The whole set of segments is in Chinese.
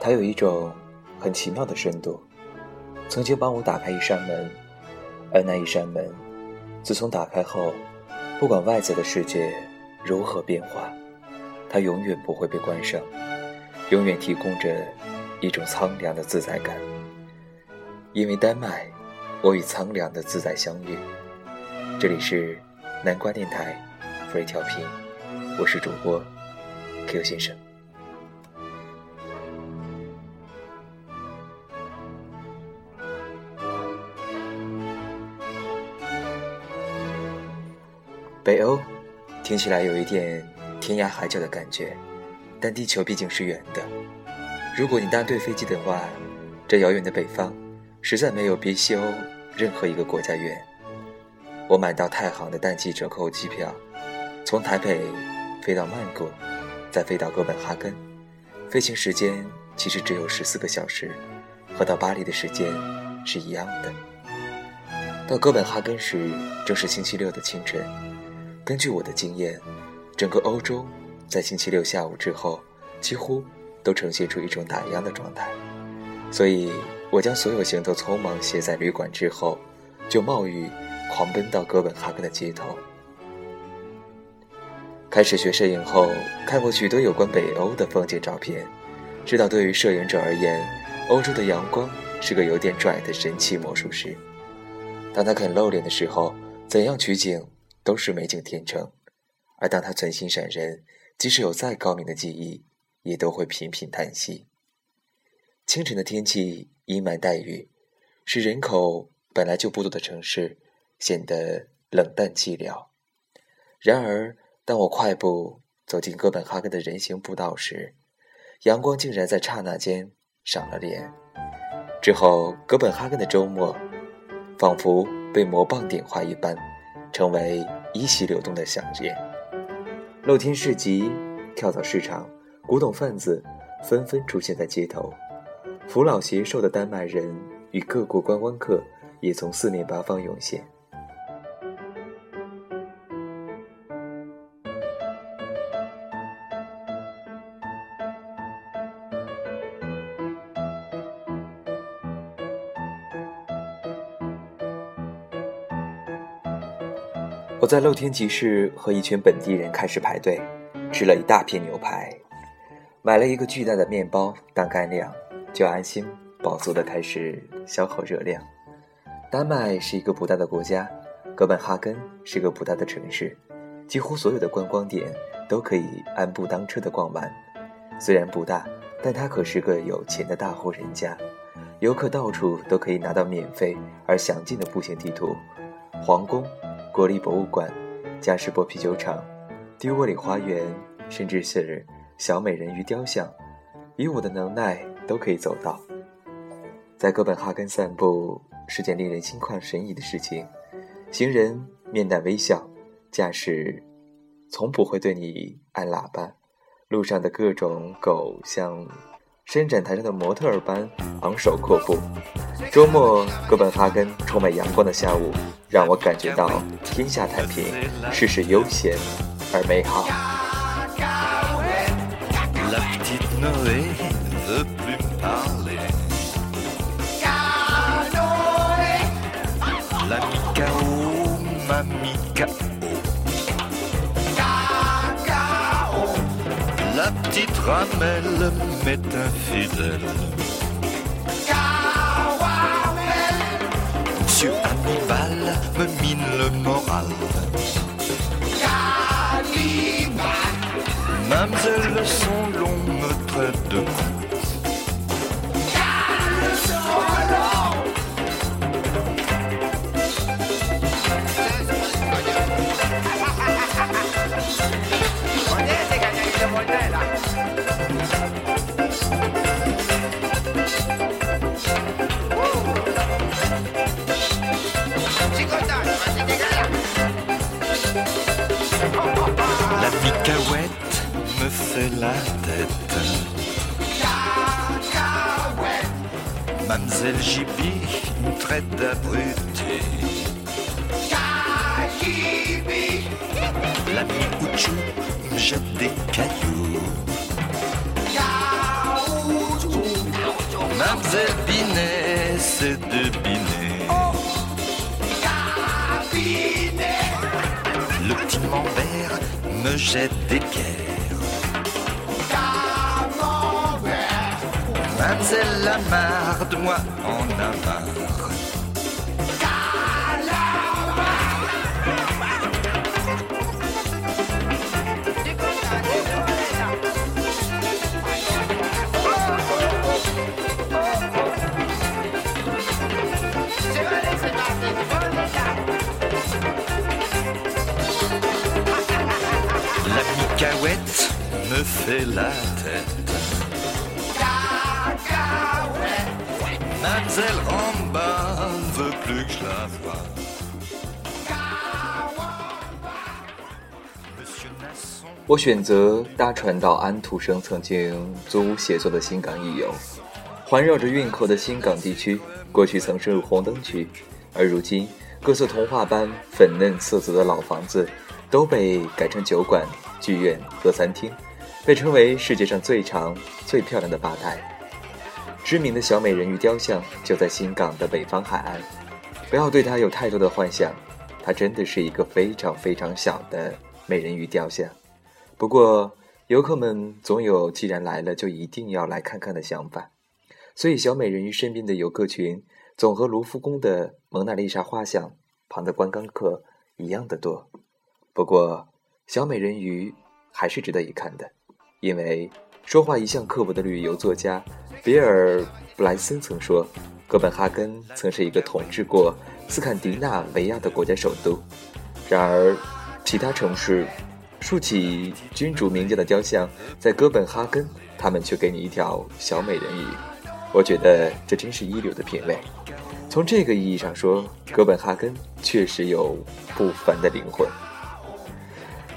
它有一种很奇妙的深度，曾经帮我打开一扇门，而那一扇门，自从打开后，不管外在的世界如何变化，它永远不会被关上，永远提供着一种苍凉的自在感。因为丹麦，我与苍凉的自在相遇。这里是南瓜电台，free 调频，我是主播 Q 先生。北欧，听起来有一点天涯海角的感觉，但地球毕竟是圆的。如果你搭对飞机的话，这遥远的北方，实在没有比西欧任何一个国家远。我买到太行的淡季折扣机票，从台北飞到曼谷，再飞到哥本哈根，飞行时间其实只有十四个小时，和到巴黎的时间是一样的。到哥本哈根时正是星期六的清晨。根据我的经验，整个欧洲在星期六下午之后，几乎都呈现出一种打烊的状态。所以，我将所有行头匆忙卸在旅馆之后，就冒雨狂奔到哥本哈根的街头。开始学摄影后，看过许多有关北欧的风景照片，知道对于摄影者而言，欧洲的阳光是个有点拽的神奇魔术师。当他肯露脸的时候，怎样取景？都是美景天成，而当他存心闪人，即使有再高明的技艺，也都会频频叹息。清晨的天气阴霾带雨，使人口本来就不多的城市显得冷淡寂寥。然而，当我快步走进哥本哈根的人行步道时，阳光竟然在刹那间赏了脸。之后，哥本哈根的周末仿佛被魔棒点化一般。成为依稀流动的响宴，露天市集、跳蚤市场、古董贩子纷纷出现在街头，扶老携幼的丹麦人与各国观光客也从四面八方涌现。我在露天集市和一群本地人开始排队，吃了一大片牛排，买了一个巨大的面包当干粮，就安心饱足的开始消耗热量。丹麦是一个不大的国家，哥本哈根是个不大的城市，几乎所有的观光点都可以按部当车的逛完。虽然不大，但它可是个有钱的大户人家，游客到处都可以拿到免费而详尽的步行地图，皇宫。国立博物馆、加士伯啤酒厂、迪沃里花园，甚至是小美人鱼雕像，以我的能耐都可以走到。在哥本哈根散步是件令人心旷神怡的事情，行人面带微笑，驾驶从不会对你按喇叭，路上的各种狗像伸展台上的模特儿般昂首阔步。周末，哥本哈根充满阳光的下午，让我感觉到天下太平，事事悠闲而美好。Monsieur Hannibal me mine le moral. Mademoiselle son long me traite de con. La tête. Mademoiselle Jibi me traite d'abruté. L'ami Ouchou me jette des cailloux. Mademoiselle Binet, c'est de Binet. Me jette des pierres. Mademoiselle la marre de moi en a marre. 我选择搭船到安徒生曾经租屋写作的新港一游，环绕着运河的新港地区，过去曾是红灯区，而如今各色童话般粉嫩色泽的老房子都被改成酒馆、剧院和餐厅，被称为世界上最长、最漂亮的吧台。知名的小美人鱼雕像就在新港的北方海岸，不要对它有太多的幻想，它真的是一个非常非常小的美人鱼雕像。不过，游客们总有既然来了就一定要来看看的想法，所以小美人鱼身边的游客群总和卢浮宫的蒙娜丽莎画像旁的观光客一样的多。不过，小美人鱼还是值得一看的，因为说话一向刻薄的旅游作家比尔·布莱森曾说，哥本哈根曾是一个统治过斯堪的纳维亚的国家首都，然而其他城市。竖起君主名将的雕像，在哥本哈根，他们却给你一条小美人鱼。我觉得这真是一流的品味。从这个意义上说，哥本哈根确实有不凡的灵魂。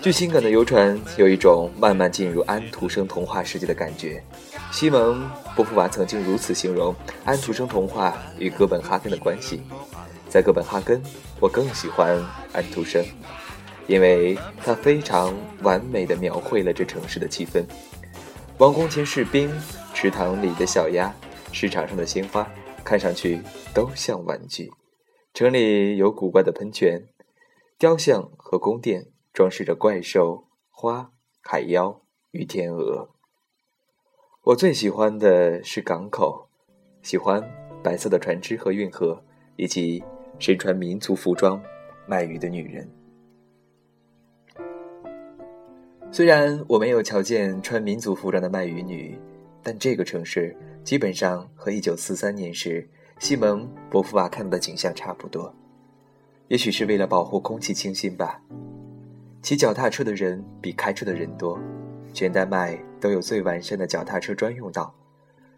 据新港的游船，有一种慢慢进入安徒生童话世界的感觉。西蒙·波伏娃曾经如此形容安徒生童话与哥本哈根的关系：在哥本哈根，我更喜欢安徒生。因为他非常完美的描绘了这城市的气氛。王宫前士兵，池塘里的小鸭，市场上的鲜花，看上去都像玩具。城里有古怪的喷泉、雕像和宫殿，装饰着怪兽、花、海妖与天鹅。我最喜欢的是港口，喜欢白色的船只和运河，以及身穿民族服装卖鱼的女人。虽然我没有瞧见穿民族服装的卖鱼女，但这个城市基本上和1943年时西蒙·博夫瓦看到的景象差不多。也许是为了保护空气清新吧。骑脚踏车的人比开车的人多，全丹麦都有最完善的脚踏车专用道。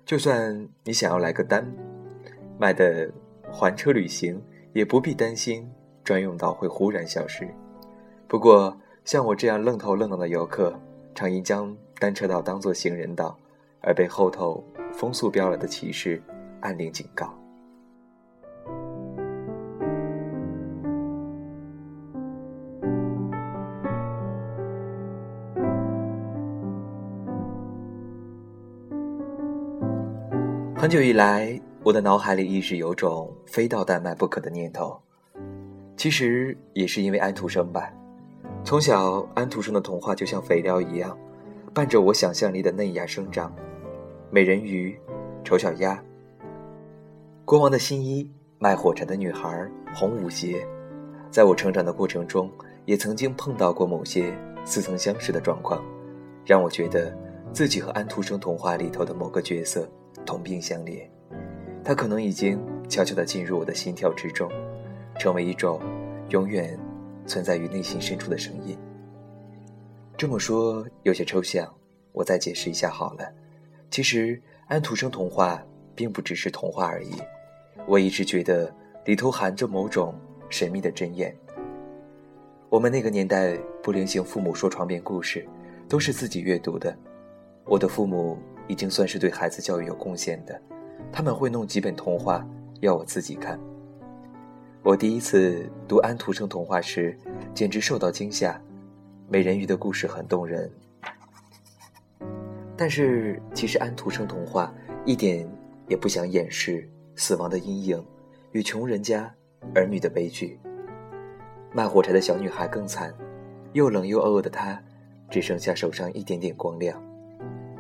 就算你想要来个丹麦的环车旅行，也不必担心专用道会忽然消失。不过，像我这样愣头愣脑的游客，常因将单车道当作行人道，而被后头风速标了的骑士暗令警告。很久以来，我的脑海里一直有种非到丹麦不可的念头，其实也是因为安徒生吧。从小，安徒生的童话就像肥料一样，伴着我想象力的嫩芽生长。美人鱼、丑小鸭、国王的新衣、卖火柴的女孩、红舞鞋，在我成长的过程中，也曾经碰到过某些似曾相识的状况，让我觉得自己和安徒生童话里头的某个角色同病相怜。他可能已经悄悄地进入我的心跳之中，成为一种永远。存在于内心深处的声音。这么说有些抽象，我再解释一下好了。其实安徒生童话并不只是童话而已，我一直觉得里头含着某种神秘的真言。我们那个年代不流行父母说床边故事，都是自己阅读的。我的父母已经算是对孩子教育有贡献的，他们会弄几本童话要我自己看。我第一次读安徒生童话时，简直受到惊吓。美人鱼的故事很动人，但是其实安徒生童话一点也不想掩饰死亡的阴影与穷人家儿女的悲剧。卖火柴的小女孩更惨，又冷又饿的她，只剩下手上一点点光亮。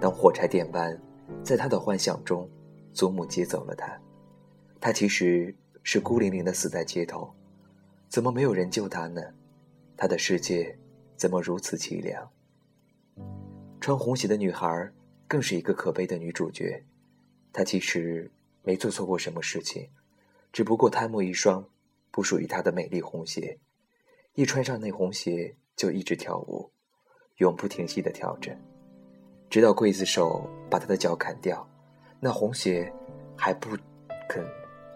当火柴点完，在她的幻想中，祖母接走了她。她其实是孤零零的死在街头，怎么没有人救她呢？她的世界怎么如此凄凉？穿红鞋的女孩更是一个可悲的女主角。她其实没做错过什么事情，只不过贪慕一双不属于她的美丽红鞋。一穿上那红鞋，就一直跳舞，永不停息地跳着，直到刽子手把她的脚砍掉，那红鞋还不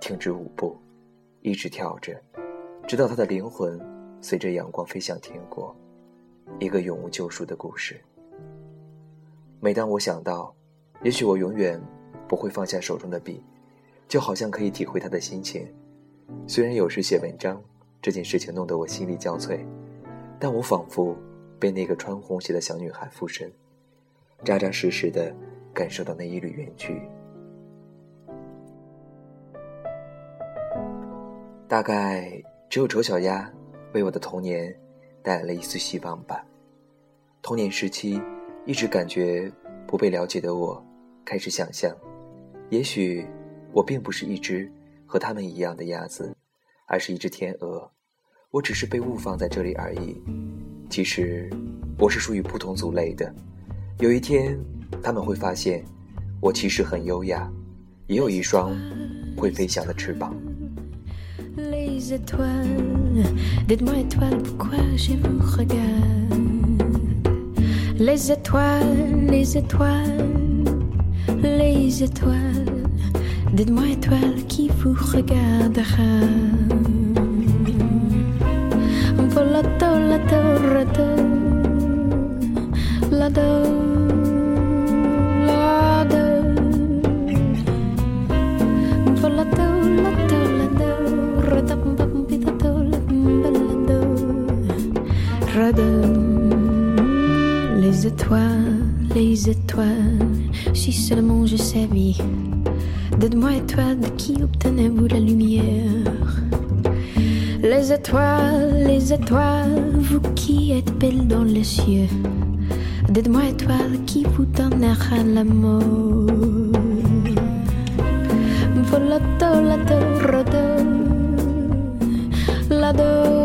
停止舞步，一直跳着，直到她的灵魂随着阳光飞向天国。一个永无救赎的故事。每当我想到，也许我永远不会放下手中的笔，就好像可以体会他的心情。虽然有时写文章。这件事情弄得我心力交瘁，但我仿佛被那个穿红鞋的小女孩附身，扎扎实实的感受到那一缕远去。大概只有丑小鸭为我的童年带来了一丝希望吧。童年时期一直感觉不被了解的我，开始想象，也许我并不是一只和他们一样的鸭子。而是一只天鹅，我只是被误放在这里而已。其实，我是属于不同族类的。有一天，他们会发现，我其实很优雅，也有一双会飞翔的翅膀。les étoiles. Dites-moi étoiles, pourquoi j'ai vos regards? Les étoiles, les étoiles, les étoiles. Dites-moi étoiles qui vous regardera? Volato, la torre, la. Les étoiles, les étoiles, si seulement je savais. Dites-moi, étoiles, de qui obtenez-vous la lumière? Les étoiles, les étoiles, vous qui êtes belles dans les cieux. Dites-moi, étoiles, qui vous donnera l'amour? Lado.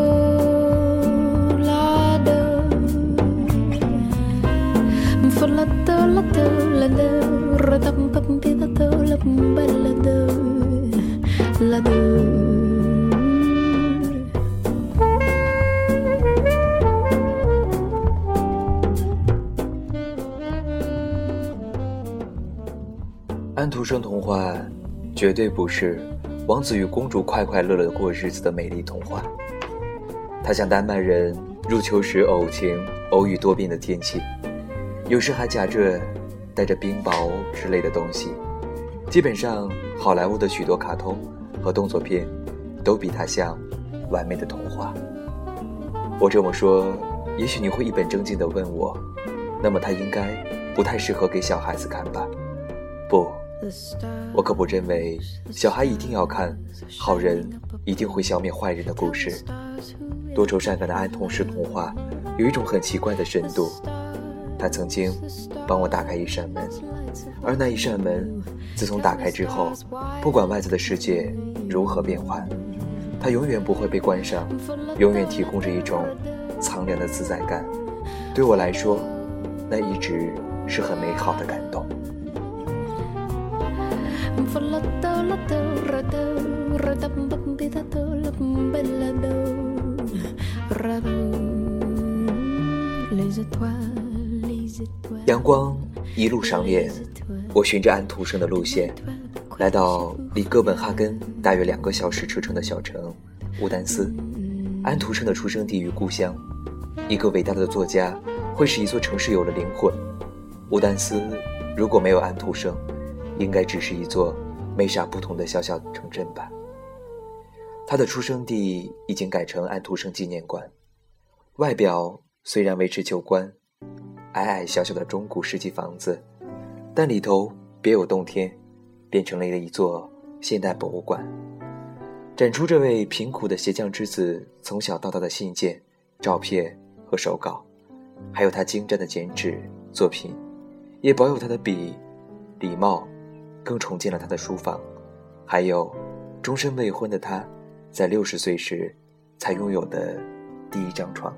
安徒生童话绝对不是王子与公主快快乐乐过日子的美丽童话。它像丹麦人入秋时偶晴、偶雨多变的天气，有时还夹着带着冰雹之类的东西。基本上，好莱坞的许多卡通和动作片，都比它像完美的童话。我这么说，也许你会一本正经地问我，那么它应该不太适合给小孩子看吧？不，我可不认为小孩一定要看好人一定会消灭坏人的故事。多愁善感的安徒生童话有一种很奇怪的深度。他曾经帮我打开一扇门，而那一扇门，自从打开之后，不管外在的世界如何变幻，它永远不会被关上，永远提供着一种苍凉的自在感。对我来说，那一直是很美好的感动。阳光一路上脸，我循着安徒生的路线，来到离哥本哈根大约两个小时车程的小城乌丹斯。安徒生的出生地与故乡，一个伟大的作家会使一座城市有了灵魂。乌丹斯如果没有安徒生，应该只是一座没啥不同的小小城镇吧。他的出生地已经改成安徒生纪念馆，外表虽然维持旧观。矮矮小小的中古世纪房子，但里头别有洞天，变成了一座现代博物馆，展出这位贫苦的鞋匠之子从小到大的信件、照片和手稿，还有他精湛的剪纸作品，也保有他的笔、礼帽，更重建了他的书房，还有终身未婚的他，在六十岁时才拥有的第一张床。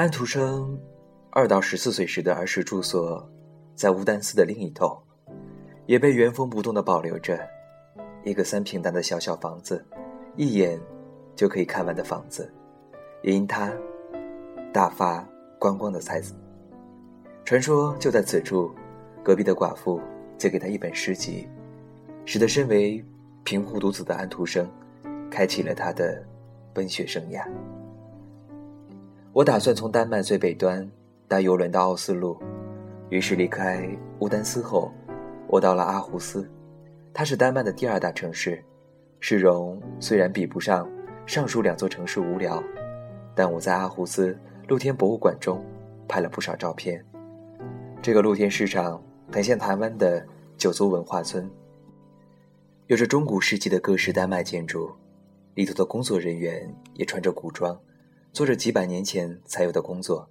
安徒生二到十四岁时的儿时住所，在乌丹寺的另一头，也被原封不动地保留着。一个三平大的小小房子，一眼就可以看完的房子，也因他大发观光的才子。传说就在此处，隔壁的寡妇借给他一本诗集，使得身为贫户独子的安徒生，开启了他的文学生涯。我打算从丹麦最北端搭游轮到奥斯陆，于是离开乌丹斯后，我到了阿胡斯，它是丹麦的第二大城市，市容虽然比不上上述两座城市无聊，但我在阿胡斯露天博物馆中拍了不少照片。这个露天市场很像台湾的九族文化村，有着中古世纪的各式丹麦建筑，里头的工作人员也穿着古装。做着几百年前才有的工作，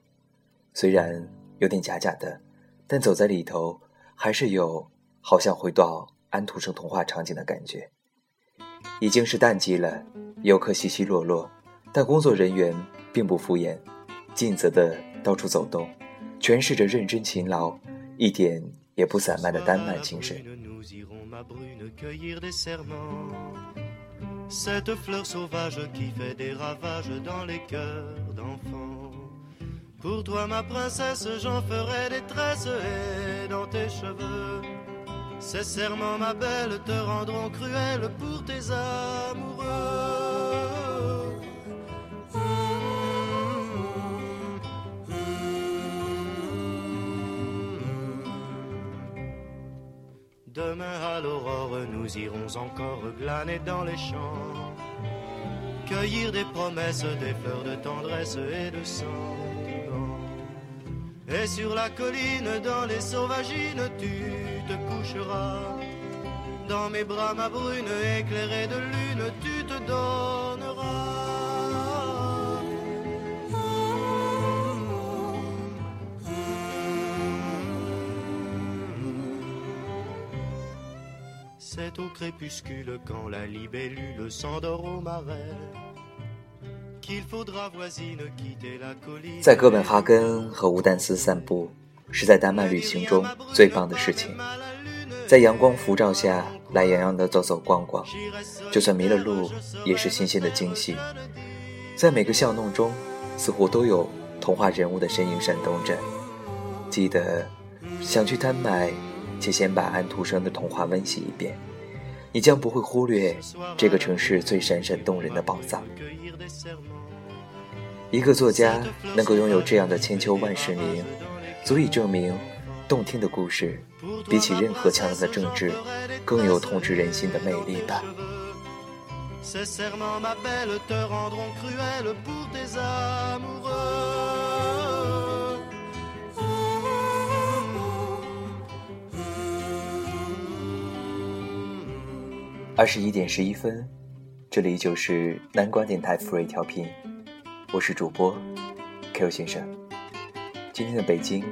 虽然有点假假的，但走在里头还是有好像回到安徒生童话场景的感觉。已经是淡季了，游客稀稀落落，但工作人员并不敷衍，尽责的到处走动，诠释着认真勤劳、一点也不散漫的丹麦精神。Cette fleur sauvage qui fait des ravages dans les cœurs d'enfants. Pour toi, ma princesse, j'en ferai des tresses et dans tes cheveux. Ces serments, ma belle, te rendront cruelle pour tes amoureux. Nous irons encore glaner dans les champs, cueillir des promesses, des fleurs de tendresse et de sentiments. Et sur la colline, dans les sauvagines, tu te coucheras. Dans mes bras, ma brune, éclairée de lune, tu te donneras. C'est au crépuscule quand la libellule s'endort au marais qu'il faudra voisine quitter la colline. 在哥本哈根和乌丹斯散步，是在丹麦旅行中最棒的事情。在阳光浮照下，懒洋洋地走走逛逛，就算迷了路，也是新鲜的惊喜。在每个巷弄中，似乎都有童话人物的身影闪动着。记得想去丹麦。且先把安徒生的童话温习一遍，你将不会忽略这个城市最闪闪动人的宝藏。一个作家能够拥有这样的千秋万世名，足以证明，动听的故事比起任何强大的政治，更有统治人心的魅力吧。二十一点十一分，这里就是南瓜电台福瑞调频，我是主播 Q 先生。今天的北京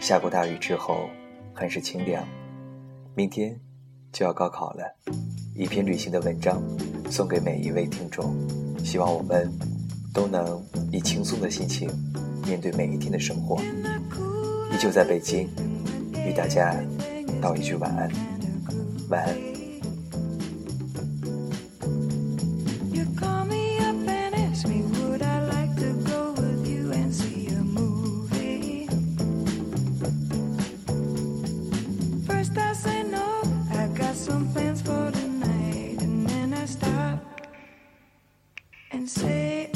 下过大雨之后，很是清凉。明天就要高考了，一篇旅行的文章送给每一位听众，希望我们都能以轻松的心情面对每一天的生活。依旧在北京，与大家道一句晚安，晚安。and say